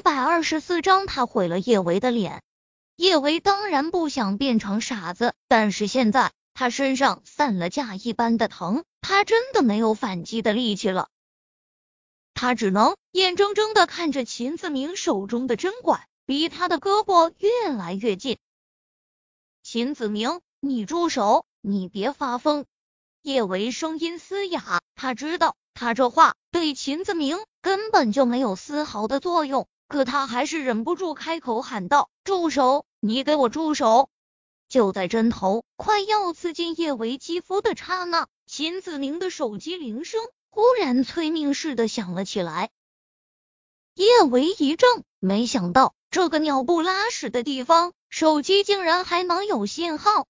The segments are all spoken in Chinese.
一百二十四章，他毁了叶维的脸。叶维当然不想变成傻子，但是现在他身上散了架一般的疼，他真的没有反击的力气了。他只能眼睁睁的看着秦子明手中的针管离他的胳膊越来越近。秦子明，你住手！你别发疯！叶维声音嘶哑，他知道他这话对秦子明根本就没有丝毫的作用，可他还是忍不住开口喊道：“住手！”你给我住手！就在针头快要刺进叶维肌肤的刹那，秦子明的手机铃声忽然催命似的响了起来。叶维一怔，没想到这个鸟不拉屎的地方，手机竟然还能有信号。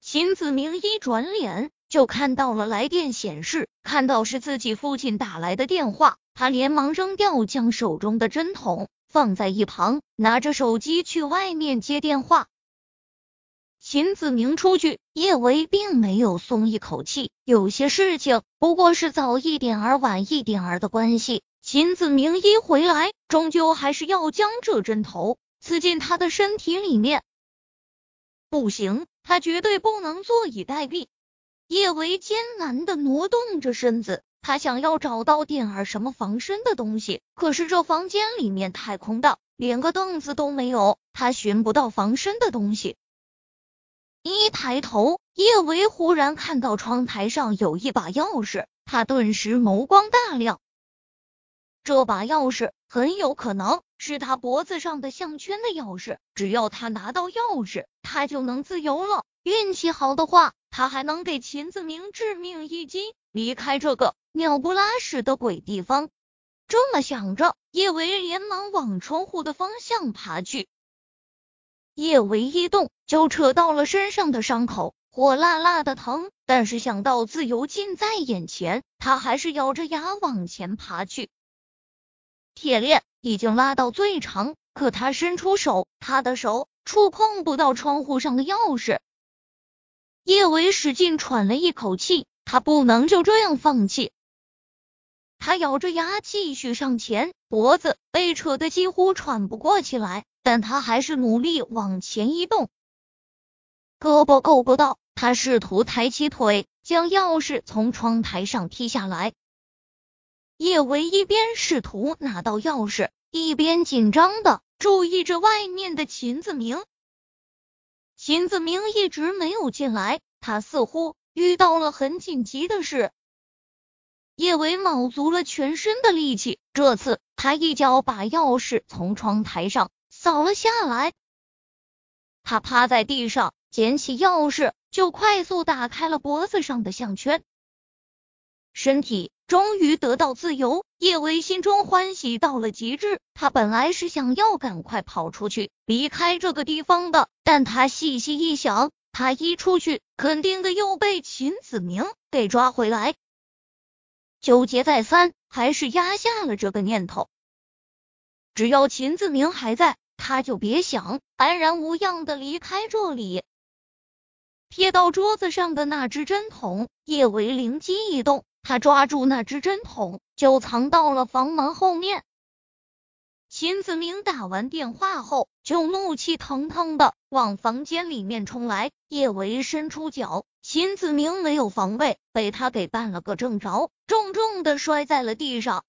秦子明一转脸就看到了来电显示，看到是自己父亲打来的电话，他连忙扔掉将手中的针筒。放在一旁，拿着手机去外面接电话。秦子明出去，叶维并没有松一口气。有些事情不过是早一点儿、晚一点儿的关系。秦子明一回来，终究还是要将这针头刺进他的身体里面。不行，他绝对不能坐以待毙。叶维艰难的挪动着身子。他想要找到点儿什么防身的东西，可是这房间里面太空荡，连个凳子都没有，他寻不到防身的东西。一抬头，叶维忽然看到窗台上有一把钥匙，他顿时眸光大亮。这把钥匙很有可能是他脖子上的项圈的钥匙，只要他拿到钥匙，他就能自由了。运气好的话，他还能给秦子明致命一击，离开这个。鸟不拉屎的鬼地方！这么想着，叶维连忙往窗户的方向爬去。叶维一动，就扯到了身上的伤口，火辣辣的疼。但是想到自由近在眼前，他还是咬着牙往前爬去。铁链已经拉到最长，可他伸出手，他的手触碰不到窗户上的钥匙。叶维使劲喘了一口气，他不能就这样放弃。他咬着牙继续上前，脖子被扯得几乎喘不过气来，但他还是努力往前移动。胳膊够不到，他试图抬起腿，将钥匙从窗台上踢下来。叶维一边试图拿到钥匙，一边紧张的注意着外面的秦子明。秦子明一直没有进来，他似乎遇到了很紧急的事。叶伟卯足了全身的力气，这次他一脚把钥匙从窗台上扫了下来。他趴在地上，捡起钥匙，就快速打开了脖子上的项圈。身体终于得到自由，叶维心中欢喜到了极致。他本来是想要赶快跑出去，离开这个地方的，但他细细一想，他一出去，肯定的又被秦子明给抓回来。纠结再三，还是压下了这个念头。只要秦子明还在，他就别想安然无恙的离开这里。瞥到桌子上的那只针筒，叶维灵机一动，他抓住那只针筒，就藏到了房门后面。秦子明打完电话后，就怒气腾腾的往房间里面冲来。叶维伸出脚，秦子明没有防备，被他给绊了个正着，重重的摔在了地上。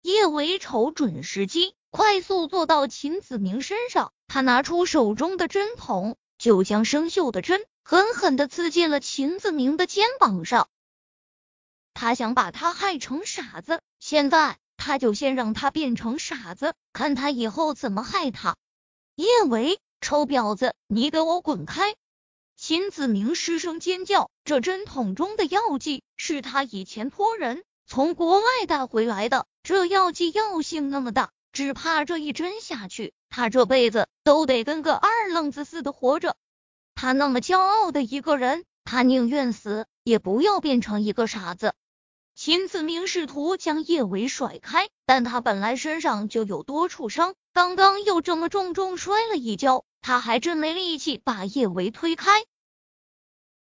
叶维瞅准时机，快速坐到秦子明身上，他拿出手中的针筒，就将生锈的针狠狠的刺进了秦子明的肩膀上。他想把他害成傻子，现在。他就先让他变成傻子，看他以后怎么害他。叶维，臭婊子，你给我滚开！秦子明失声尖叫。这针筒中的药剂是他以前托人从国外带回来的，这药剂药性那么大，只怕这一针下去，他这辈子都得跟个二愣子似的活着。他那么骄傲的一个人，他宁愿死，也不要变成一个傻子。秦子明试图将叶维甩开，但他本来身上就有多处伤，刚刚又这么重重摔了一跤，他还真没力气把叶维推开。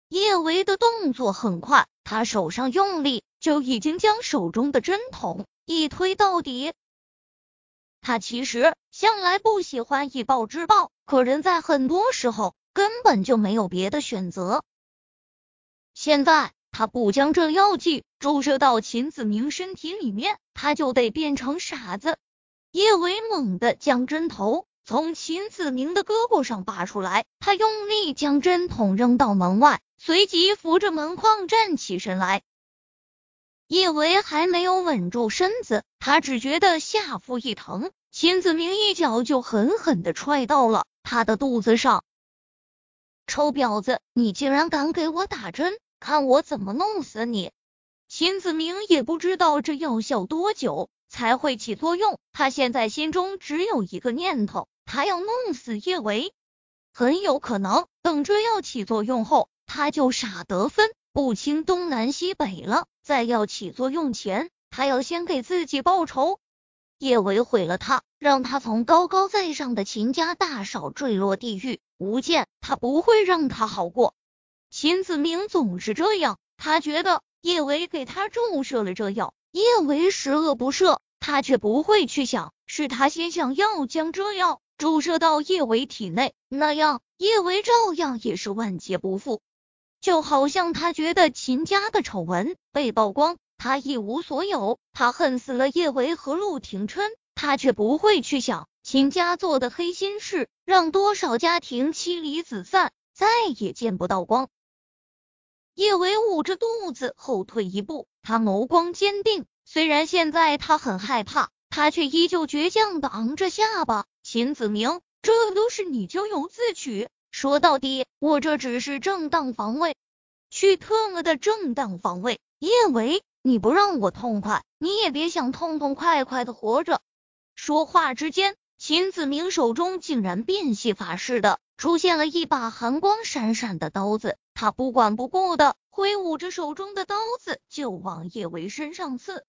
叶维的动作很快，他手上用力，就已经将手中的针筒一推到底。他其实向来不喜欢以暴制暴，可人在很多时候根本就没有别的选择。现在他不将这药剂注射到秦子明身体里面，他就得变成傻子。叶伟猛地将针头从秦子明的胳膊上拔出来，他用力将针筒扔到门外，随即扶着门框站起身来。叶维还没有稳住身子，他只觉得下腹一疼，秦子明一脚就狠狠的踹到了他的肚子上。臭婊子，你竟然敢给我打针，看我怎么弄死你！秦子明也不知道这药效多久才会起作用，他现在心中只有一个念头，他要弄死叶维。很有可能等这药起作用后，他就傻得分不清东南西北了。在药起作用前，他要先给自己报仇。叶维毁了他，让他从高高在上的秦家大少坠落地狱。吴健，他不会让他好过。秦子明总是这样，他觉得叶维给他注射了这药，叶维十恶不赦，他却不会去想是他先想要将这药注射到叶维体内，那样叶维照样也是万劫不复。就好像他觉得秦家的丑闻被曝光，他一无所有，他恨死了叶维和陆廷琛，他却不会去想秦家做的黑心事，让多少家庭妻离子散，再也见不到光。叶维捂着肚子后退一步，他眸光坚定，虽然现在他很害怕，他却依旧倔强的昂着下巴。秦子明，这都是你咎由自取。说到底，我这只是正当防卫。去特么的正当防卫！叶维，你不让我痛快，你也别想痛痛快快的活着。说话之间，秦子明手中竟然变戏法似的出现了一把寒光闪闪的刀子，他不管不顾的挥舞着手中的刀子就往叶维身上刺。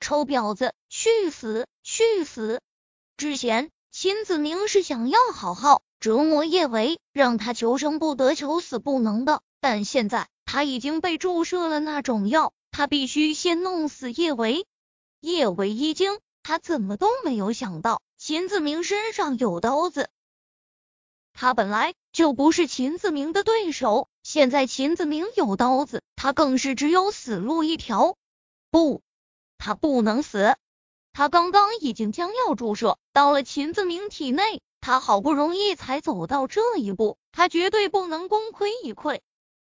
臭婊子，去死！去死！之前秦子明是想要好好。折磨叶维，让他求生不得，求死不能的。但现在他已经被注射了那种药，他必须先弄死叶维。叶维一惊，他怎么都没有想到秦子明身上有刀子。他本来就不是秦子明的对手，现在秦子明有刀子，他更是只有死路一条。不，他不能死。他刚刚已经将药注射到了秦子明体内。他好不容易才走到这一步，他绝对不能功亏一篑。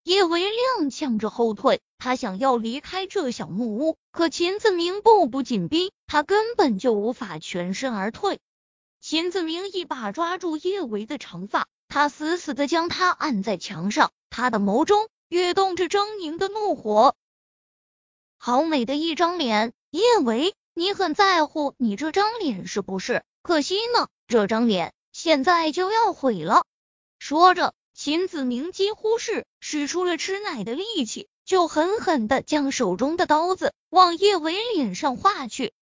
叶维踉跄着后退，他想要离开这小木屋，可秦子明步步紧逼，他根本就无法全身而退。秦子明一把抓住叶维的长发，他死死的将他按在墙上，他的眸中跃动着狰狞的怒火。好美的一张脸，叶维，你很在乎你这张脸是不是？可惜呢，这张脸。现在就要毁了！说着，秦子明几乎是使出了吃奶的力气，就狠狠的将手中的刀子往叶维脸上划去。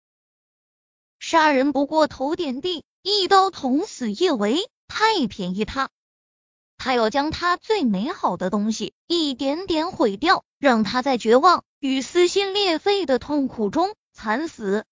杀人不过头点地，一刀捅死叶维，太便宜他！他要将他最美好的东西一点点毁掉，让他在绝望与撕心裂肺的痛苦中惨死。